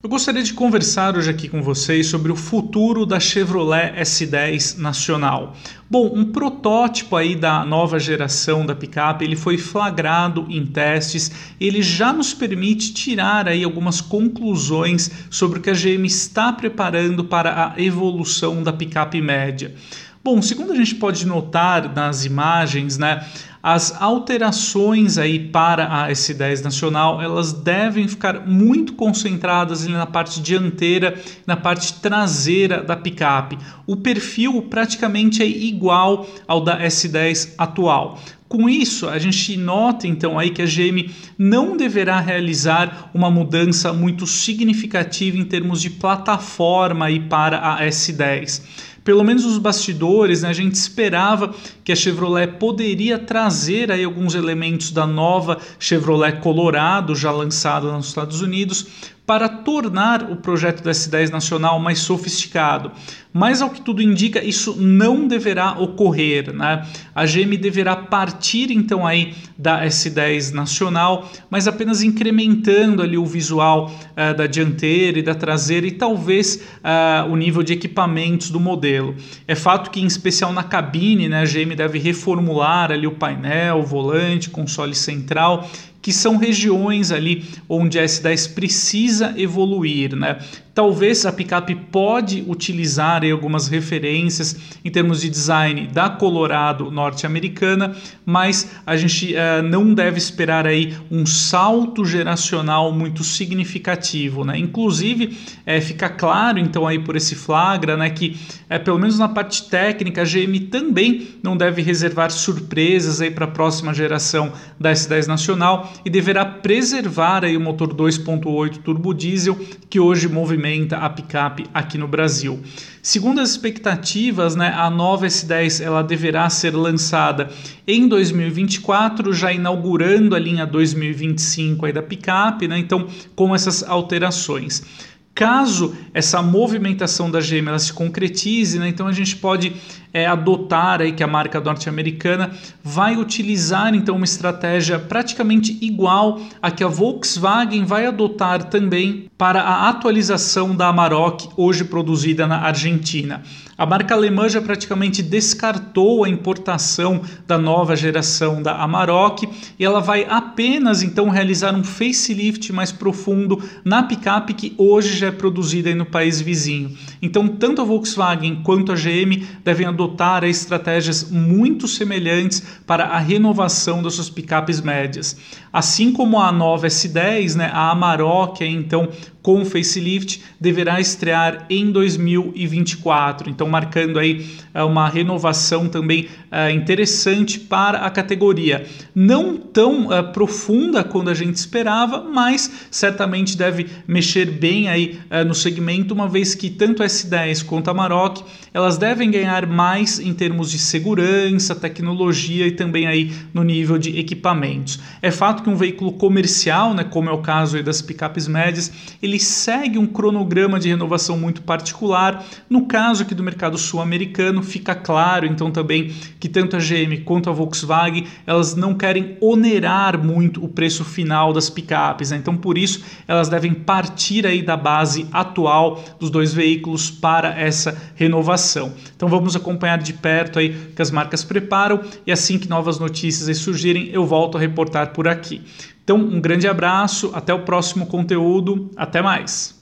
Eu gostaria de conversar hoje aqui com vocês sobre o futuro da Chevrolet S10 nacional. Bom, um protótipo aí da nova geração da picape, ele foi flagrado em testes, ele já nos permite tirar aí algumas conclusões sobre o que a GM está preparando para a evolução da picape média. Bom, segundo a gente pode notar nas imagens, né, as alterações aí para a S10 nacional, elas devem ficar muito concentradas na parte dianteira, na parte traseira da picape. O perfil praticamente é igual ao da S10 atual. Com isso, a gente nota então aí que a GM não deverá realizar uma mudança muito significativa em termos de plataforma aí para a S10 pelo menos os bastidores, né, a gente esperava que a Chevrolet poderia trazer aí alguns elementos da nova Chevrolet Colorado já lançada nos Estados Unidos para tornar o projeto da S10 nacional mais sofisticado. Mas ao que tudo indica, isso não deverá ocorrer, né? A GM deverá partir então aí da S10 nacional, mas apenas incrementando ali o visual uh, da dianteira e da traseira e talvez uh, o nível de equipamentos do modelo. É fato que em especial na cabine, né, a GM deve reformular ali o painel, o volante, console central que são regiões ali onde a S10 precisa evoluir, né? Talvez a picape pode utilizar algumas referências em termos de design da Colorado norte-americana, mas a gente uh, não deve esperar aí um salto geracional muito significativo, né? Inclusive é, fica claro então aí por esse flagra, né, que é, pelo menos na parte técnica a GM também não deve reservar surpresas aí para a próxima geração da S10 nacional e deverá preservar aí o motor 2.8 turbo diesel que hoje movimenta a picape aqui no Brasil. Segundo as expectativas, né, a nova S10 ela deverá ser lançada em 2024, já inaugurando a linha 2025 aí da picape, né, então com essas alterações. Caso essa movimentação da GM ela se concretize, né, então a gente pode é, adotar aí que a marca norte-americana vai utilizar então uma estratégia praticamente igual a que a Volkswagen vai adotar também para a atualização da Amarok hoje produzida na Argentina. A marca alemã já praticamente descartou a importação da nova geração da Amarok e ela vai apenas então realizar um facelift mais profundo na picape que hoje já é produzida no país vizinho. Então, tanto a Volkswagen quanto a GM devem adotar estratégias muito semelhantes para a renovação das suas picapes médias. Assim como a nova S10, né, a Amarok, então com facelift, deverá estrear em 2024. Então, marcando aí uh, uma renovação também uh, interessante para a categoria. Não tão uh, profunda quanto a gente esperava, mas certamente deve mexer bem aí no segmento, uma vez que tanto a S10 quanto a Maroc elas devem ganhar mais em termos de segurança, tecnologia e também aí no nível de equipamentos. É fato que um veículo comercial, né, como é o caso das picapes médias, ele ele segue um cronograma de renovação muito particular. No caso aqui do mercado sul-americano, fica claro então também que tanto a GM quanto a Volkswagen elas não querem onerar muito o preço final das picapes, né? então por isso elas devem partir aí da base atual dos dois veículos para essa renovação. Então vamos acompanhar de perto aí que as marcas preparam e assim que novas notícias surgirem eu volto a reportar por aqui. Então, um grande abraço, até o próximo conteúdo, até mais!